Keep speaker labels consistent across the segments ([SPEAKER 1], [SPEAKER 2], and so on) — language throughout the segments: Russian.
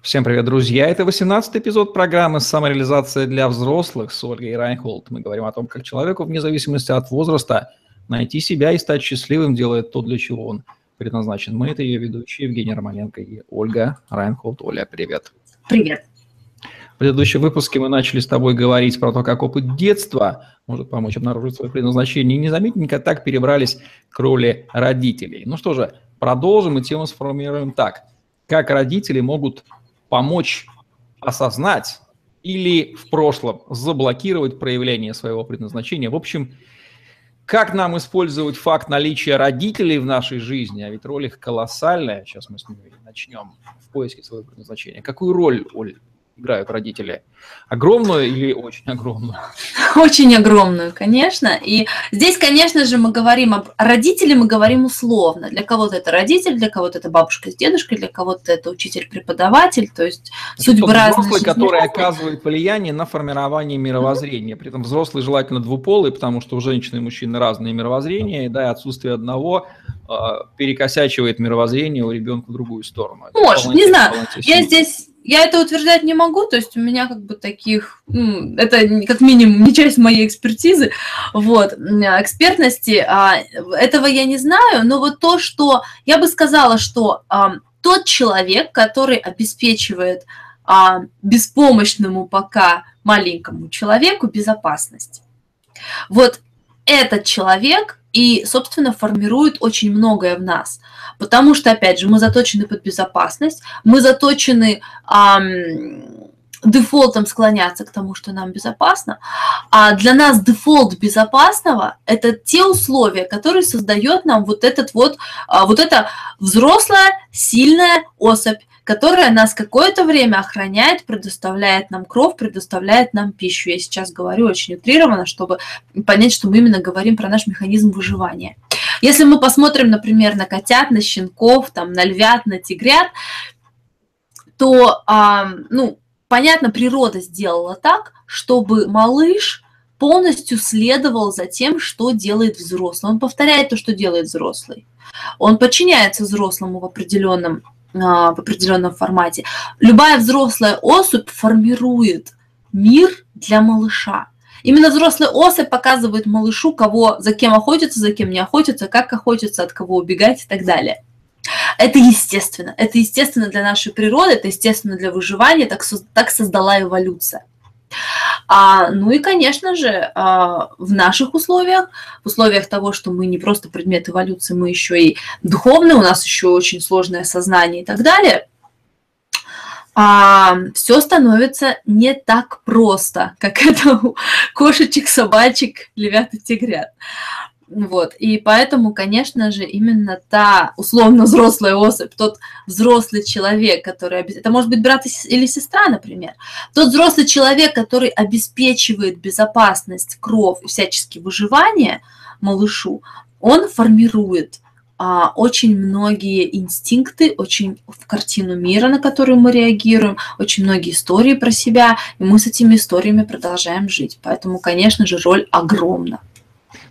[SPEAKER 1] Всем привет, друзья! Это 18-й эпизод программы «Самореализация для взрослых» с Ольгой Райнхолд. Мы говорим о том, как человеку, вне зависимости от возраста, найти себя и стать счастливым, делая то, для чего он предназначен. Мы – это ее ведущие Евгений Романенко и Ольга Райнхолд. Оля, привет!
[SPEAKER 2] Привет!
[SPEAKER 1] В предыдущем выпуске мы начали с тобой говорить про то, как опыт детства может помочь обнаружить свое предназначение. И незаметненько так перебрались к роли родителей. Ну что же, продолжим и тему сформируем так. Как родители могут помочь осознать или в прошлом заблокировать проявление своего предназначения. В общем, как нам использовать факт наличия родителей в нашей жизни, а ведь роль их колоссальная, сейчас мы с ними начнем в поиске своего предназначения. Какую роль, Оль, играют родители? Огромную или очень огромную?
[SPEAKER 2] Очень огромную, конечно. И здесь, конечно же, мы говорим об родителе, мы говорим условно. Для кого-то это родитель, для кого-то это бабушка с дедушкой, для кого-то это учитель-преподаватель. То есть это судьбы разные.
[SPEAKER 1] Взрослый, который оказывает влияние на формирование мировоззрения. При этом взрослый желательно двуполый, потому что у женщины и мужчины разные мировоззрения, и да, и отсутствие одного э, перекосячивает мировоззрение у ребенка в другую сторону.
[SPEAKER 2] Может, не знаю. Я здесь я это утверждать не могу, то есть у меня как бы таких, это как минимум не часть моей экспертизы, вот, экспертности, а, этого я не знаю, но вот то, что я бы сказала, что тот человек, который обеспечивает а, беспомощному пока маленькому человеку безопасность, вот этот человек и, собственно, формирует очень многое в нас. Потому что, опять же, мы заточены под безопасность, мы заточены эм, дефолтом склоняться к тому, что нам безопасно. А для нас дефолт безопасного – это те условия, которые создает нам вот этот вот, а, вот эта взрослая, сильная особь, которая нас какое-то время охраняет, предоставляет нам кровь, предоставляет нам пищу. Я сейчас говорю очень утрированно, чтобы понять, что мы именно говорим про наш механизм выживания. Если мы посмотрим, например, на котят, на щенков, там, на львят, на тигрят, то, а, ну, понятно, природа сделала так, чтобы малыш полностью следовал за тем, что делает взрослый. Он повторяет то, что делает взрослый. Он подчиняется взрослому в определенном а, в определенном формате. Любая взрослая особь формирует мир для малыша. Именно взрослая особь показывает малышу, кого, за кем охотиться, за кем не охотиться, как охотиться, от кого убегать и так далее. Это естественно. Это естественно для нашей природы, это естественно для выживания, так, так создала эволюция. А, ну и, конечно же, а, в наших условиях, в условиях того, что мы не просто предмет эволюции, мы еще и духовные, у нас еще очень сложное сознание и так далее, а, все становится не так просто, как это у кошечек, собачек, львят и тигрят. Вот. И поэтому, конечно же, именно та условно взрослая особь, тот взрослый человек, который... Это может быть брат или сестра, например. Тот взрослый человек, который обеспечивает безопасность, кровь и всячески выживание малышу, он формирует а, очень многие инстинкты, очень в картину мира, на которую мы реагируем, очень многие истории про себя, и мы с этими историями продолжаем жить. Поэтому, конечно же, роль огромна.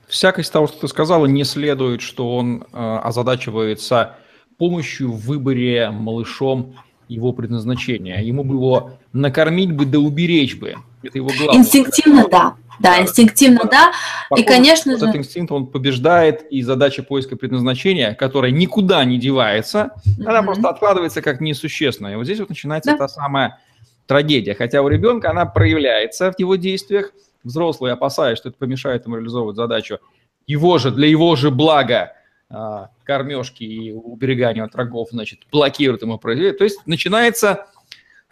[SPEAKER 1] Всякость того, что ты сказала, не следует, что он э, озадачивается помощью в выборе малышом его предназначения. Ему бы его накормить бы да уберечь бы.
[SPEAKER 2] Это его главное. Инстинктивно, да. Да, инстинктивно, да.
[SPEAKER 1] Похоже, и, конечно вот же... Этот инстинкт, он побеждает, и задача поиска предназначения, которая никуда не девается, mm-hmm. она просто откладывается как несущественная. И вот здесь вот начинается да. та самая трагедия. Хотя у ребенка она проявляется в его действиях, взрослый, опасаясь, что это помешает ему реализовывать задачу его же, для его же блага а, кормежки и уберегания от врагов, значит, блокирует ему производство. То есть начинается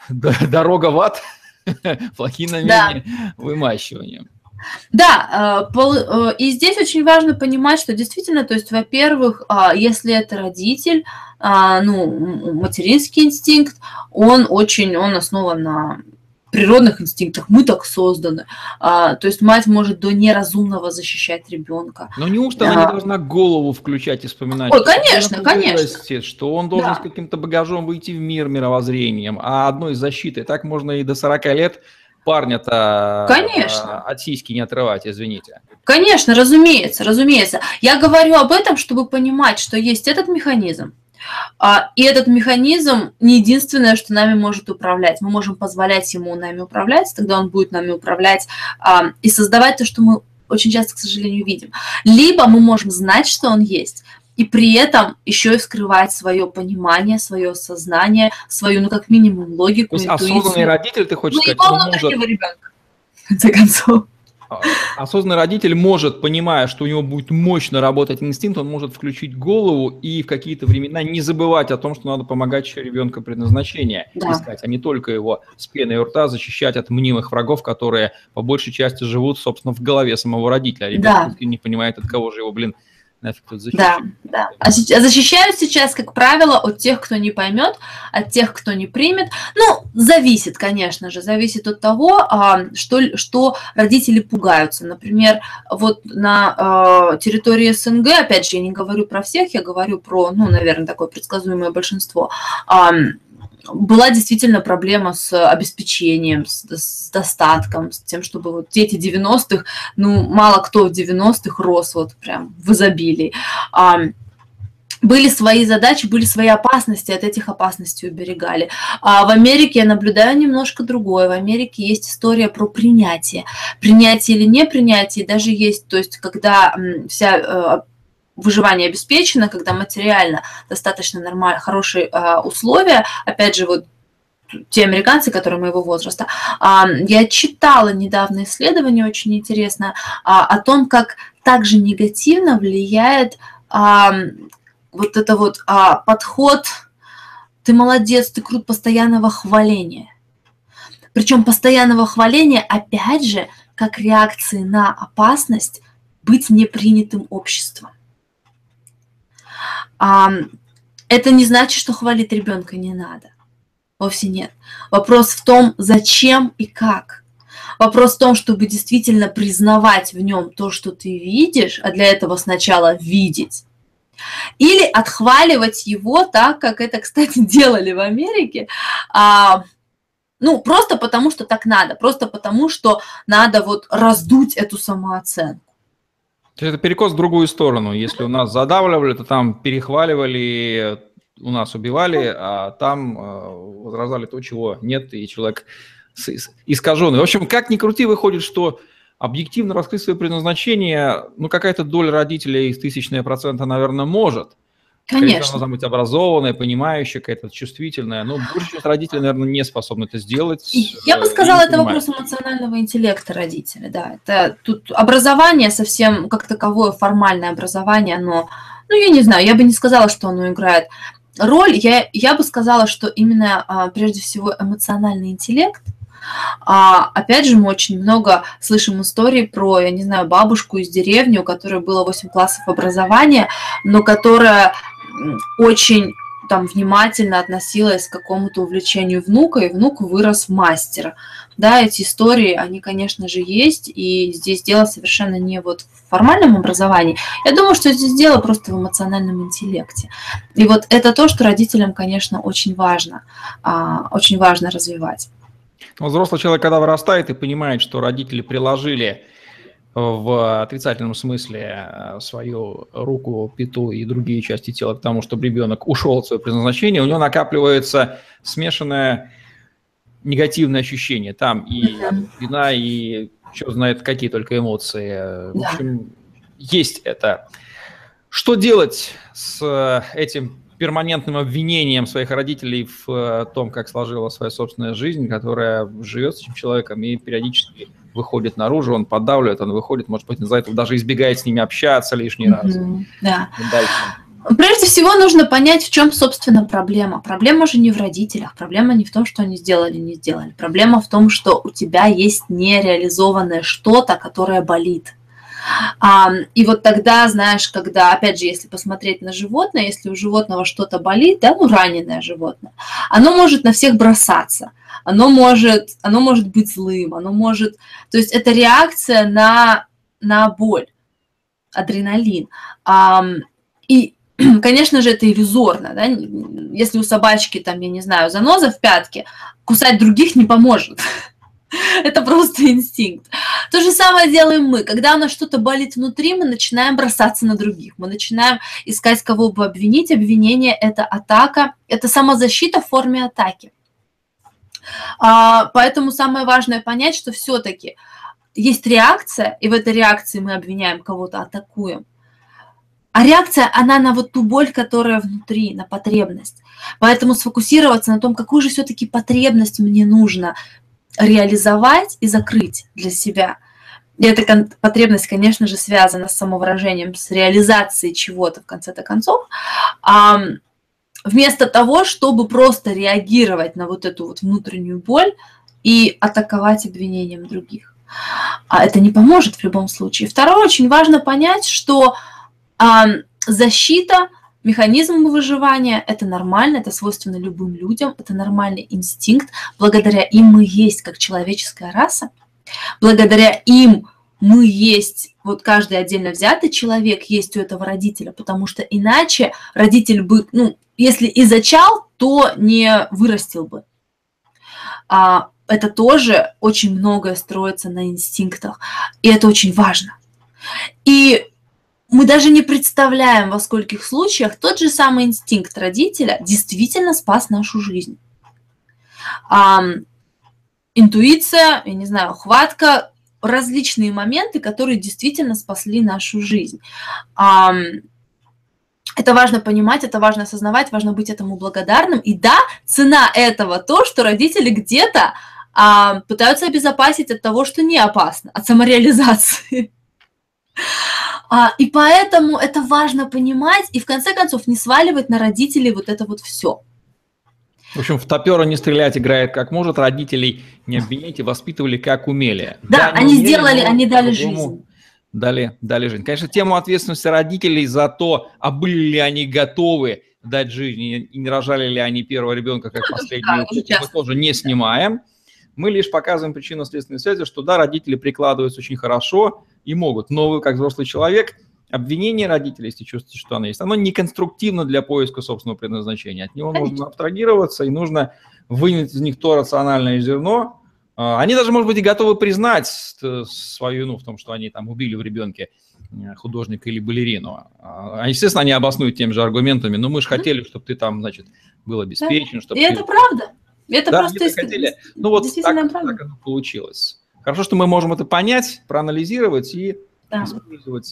[SPEAKER 1] дорога в ад, плохие намерения, да.
[SPEAKER 2] Да, э, э, и здесь очень важно понимать, что действительно, то есть, во-первых, а, если это родитель, а, ну, материнский инстинкт, он очень, он основан на природных инстинктах. Мы так созданы. А, то есть мать может до неразумного защищать ребенка.
[SPEAKER 1] Но неужто а, она не должна голову включать и вспоминать?
[SPEAKER 2] Ой, конечно, конечно.
[SPEAKER 1] Что он должен да. с каким-то багажом выйти в мир мировоззрением, а одной защиты. Так можно и до 40 лет парня-то
[SPEAKER 2] Конечно.
[SPEAKER 1] от сиськи не отрывать, извините.
[SPEAKER 2] Конечно, разумеется, разумеется. Я говорю об этом, чтобы понимать, что есть этот механизм, А, и этот механизм не единственное, что нами может управлять. Мы можем позволять ему нами управлять, тогда он будет нами управлять а, и создавать то, что мы очень часто, к сожалению, видим. Либо мы можем знать, что он есть, и при этом еще и скрывать свое понимание, свое сознание, свою, ну, как минимум, логику.
[SPEAKER 1] То есть осознанный родитель, ты хочешь
[SPEAKER 2] ну,
[SPEAKER 1] сказать, он может...
[SPEAKER 2] ребенка, в конце концов.
[SPEAKER 1] А, осознанный родитель может, понимая, что у него будет мощно работать инстинкт, он может включить голову и в какие-то времена не забывать о том, что надо помогать еще ребенка предназначения да. искать, а не только его с пеной у рта защищать от мнимых врагов, которые по большей части живут, собственно, в голове самого родителя. А ребенок да. не понимает, от кого же его, блин,
[SPEAKER 2] нафиг тут защищать. Да, да. А, а защищают сейчас, как правило, от тех, кто не поймет, от тех, кто не примет. Ну, зависит, конечно же, зависит от того, а, что, что родители пугаются. Например, вот на э, территории СНГ, опять же, я не говорю про всех, я говорю про, ну, наверное, такое предсказуемое большинство, была действительно проблема с обеспечением, с, с достатком, с тем, чтобы вот дети 90-х, ну, мало кто в 90-х рос вот прям в изобилии. А, были свои задачи, были свои опасности, от этих опасностей уберегали. А в Америке я наблюдаю немножко другое. В Америке есть история про принятие. Принятие или не принятие, даже есть, то есть когда вся э, выживание обеспечено, когда материально достаточно нормально, хорошие э, условия, опять же, вот те американцы, которые моего возраста. А, я читала недавно исследование, очень интересно, а, о том, как также негативно влияет вот это вот подход «ты молодец, ты крут» постоянного хваления. Причем постоянного хваления, опять же, как реакции на опасность быть непринятым обществом. Это не значит, что хвалить ребенка не надо. Вовсе нет. Вопрос в том, зачем и как. Вопрос в том, чтобы действительно признавать в нем то, что ты видишь, а для этого сначала видеть. Или отхваливать его так, как это, кстати, делали в Америке. А, ну, просто потому, что так надо, просто потому, что надо вот раздуть эту самооценку.
[SPEAKER 1] То есть это перекос в другую сторону. Если у нас задавливали, то там перехваливали, у нас убивали, а там э, возражали то, чего нет, и человек искаженный. В общем, как ни крути, выходит, что объективно раскрыть свое предназначение, ну, какая-то доля родителей из тысячная процента, наверное, может –
[SPEAKER 2] Конечно. Она
[SPEAKER 1] должна быть образованная, понимающая, какая-то чувствительная. Но большая часть родителей, наверное, не способны это сделать.
[SPEAKER 2] Я бы сказала, это вопрос эмоционального интеллекта родителя, да. Это тут образование совсем как таковое, формальное образование, но, ну, я не знаю, я бы не сказала, что оно играет роль. Я, я бы сказала, что именно, а, прежде всего, эмоциональный интеллект, а, опять же, мы очень много слышим историй про, я не знаю, бабушку из деревни, у которой было 8 классов образования, но которая очень там внимательно относилась к какому-то увлечению внука, и внук вырос в мастера. Да, эти истории, они, конечно же, есть, и здесь дело совершенно не вот в формальном образовании. Я думаю, что здесь дело просто в эмоциональном интеллекте. И вот это то, что родителям, конечно, очень важно, а, очень важно развивать.
[SPEAKER 1] Но взрослый человек, когда вырастает и понимает, что родители приложили в отрицательном смысле э, свою руку, пяту и другие части тела к тому, чтобы ребенок ушел от своего предназначения, у него накапливается смешанное негативное ощущение. Там и вина, и что знает какие только эмоции. В общем, есть это. Что делать с этим перманентным обвинением своих родителей в э, том, как сложилась своя собственная жизнь, которая живет с этим человеком и периодически выходит наружу, он подавливает, он выходит, может быть, из-за этого даже избегает с ними общаться лишний раз.
[SPEAKER 2] да. Прежде всего нужно понять, в чем, собственно, проблема. Проблема же не в родителях, проблема не в том, что они сделали, не сделали. Проблема в том, что у тебя есть нереализованное что-то, которое болит. И вот тогда, знаешь, когда, опять же, если посмотреть на животное, если у животного что-то болит, да, ну, раненое животное, оно может на всех бросаться, оно может, оно может быть злым, оно может... То есть это реакция на, на боль, адреналин. И конечно же, это иллюзорно, да? если у собачки, там, я не знаю, заноза в пятке, кусать других не поможет. Это просто инстинкт. То же самое делаем мы. Когда у нас что-то болит внутри, мы начинаем бросаться на других. Мы начинаем искать, кого бы обвинить. Обвинение – это атака, это самозащита в форме атаки. А, поэтому самое важное понять, что все-таки есть реакция, и в этой реакции мы обвиняем кого-то, атакуем. А реакция, она на вот ту боль, которая внутри, на потребность. Поэтому сфокусироваться на том, какую же все-таки потребность мне нужно реализовать и закрыть для себя. И эта потребность, конечно же, связана с самовыражением, с реализацией чего-то в конце-то концов. А вместо того, чтобы просто реагировать на вот эту вот внутреннюю боль и атаковать обвинением других. А это не поможет в любом случае. Второе, очень важно понять, что а, защита Механизм выживания – это нормально, это свойственно любым людям, это нормальный инстинкт. Благодаря им мы есть как человеческая раса. Благодаря им мы есть, вот каждый отдельно взятый человек есть у этого родителя, потому что иначе родитель бы, ну, если и зачал, то не вырастил бы. А, это тоже очень многое строится на инстинктах, и это очень важно. И мы даже не представляем, во скольких случаях тот же самый инстинкт родителя действительно спас нашу жизнь. Интуиция, я не знаю, хватка, различные моменты, которые действительно спасли нашу жизнь. Это важно понимать, это важно осознавать, важно быть этому благодарным. И да, цена этого то, что родители где-то пытаются обезопасить от того, что не опасно, от самореализации. А, и поэтому это важно понимать и в конце концов не сваливать на родителей вот это вот все.
[SPEAKER 1] В общем, в топера не стрелять играет как может, родителей не обвиняйте, воспитывали как умели.
[SPEAKER 2] Да, да они умели, сделали, они дали жизнь.
[SPEAKER 1] Дали, дали жизнь. Конечно, тему ответственности родителей за то, а были ли они готовы дать жизнь, и не рожали ли они первого ребенка как ну, последнюю, да, мы тоже не снимаем. Мы лишь показываем причинно-следственные связи, что да, родители прикладываются очень хорошо, и могут. Но вы, как взрослый человек, обвинение родителей, если чувствуете, что оно есть, оно не конструктивно для поиска собственного предназначения. От него Конечно. нужно абстрагироваться, и нужно вынять из них то рациональное зерно. А, они даже, может быть, и готовы признать свою вину в том, что они там убили в ребенке э, художника или балерину. А, естественно, они обоснуют теми же аргументами, но мы же хотели, чтобы ты там, значит, был обеспечен. Чтобы
[SPEAKER 2] и
[SPEAKER 1] ты...
[SPEAKER 2] это правда. Это да, просто
[SPEAKER 1] хотели. Ну вот так, так оно получилось. Хорошо, что мы можем это понять, проанализировать и да. использовать.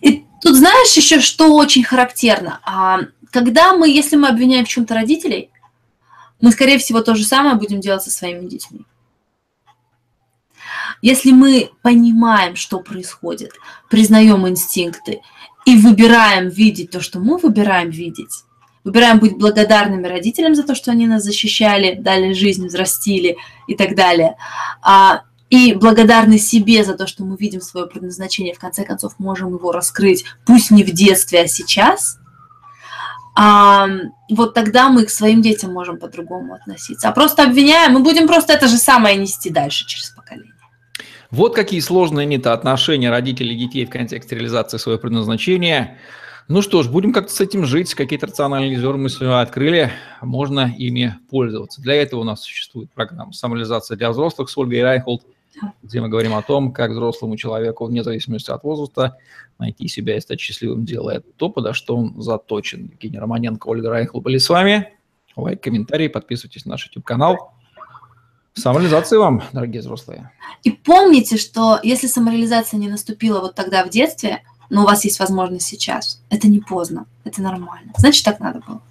[SPEAKER 2] И тут знаешь еще, что очень характерно? А, когда мы, если мы обвиняем в чем-то родителей, мы, скорее всего, то же самое будем делать со своими детьми. Если мы понимаем, что происходит, признаем инстинкты и выбираем видеть то, что мы выбираем видеть, выбираем быть благодарными родителям за то, что они нас защищали, дали жизнь, взрастили и так далее, а и благодарны себе за то, что мы видим свое предназначение, в конце концов можем его раскрыть, пусть не в детстве, а сейчас, а, вот тогда мы к своим детям можем по-другому относиться. А просто обвиняем, мы будем просто это же самое нести дальше через поколение.
[SPEAKER 1] Вот какие сложные это отношения родителей и детей в контексте реализации своего предназначения. Ну что ж, будем как-то с этим жить, какие-то рациональные зерна мы открыли, можно ими пользоваться. Для этого у нас существует программа «Самореализация для взрослых» с Ольгой Райнхолд – где мы говорим о том, как взрослому человеку, вне зависимости от возраста, найти себя и стать счастливым, делая то, подо что он заточен. Евгений Романенко, Ольга Райнхолд были с вами. Лайк, комментарий, подписывайтесь на наш YouTube-канал. Самореализации вам, дорогие взрослые.
[SPEAKER 2] И помните, что если самореализация не наступила вот тогда в детстве, но у вас есть возможность сейчас, это не поздно, это нормально. Значит, так надо было.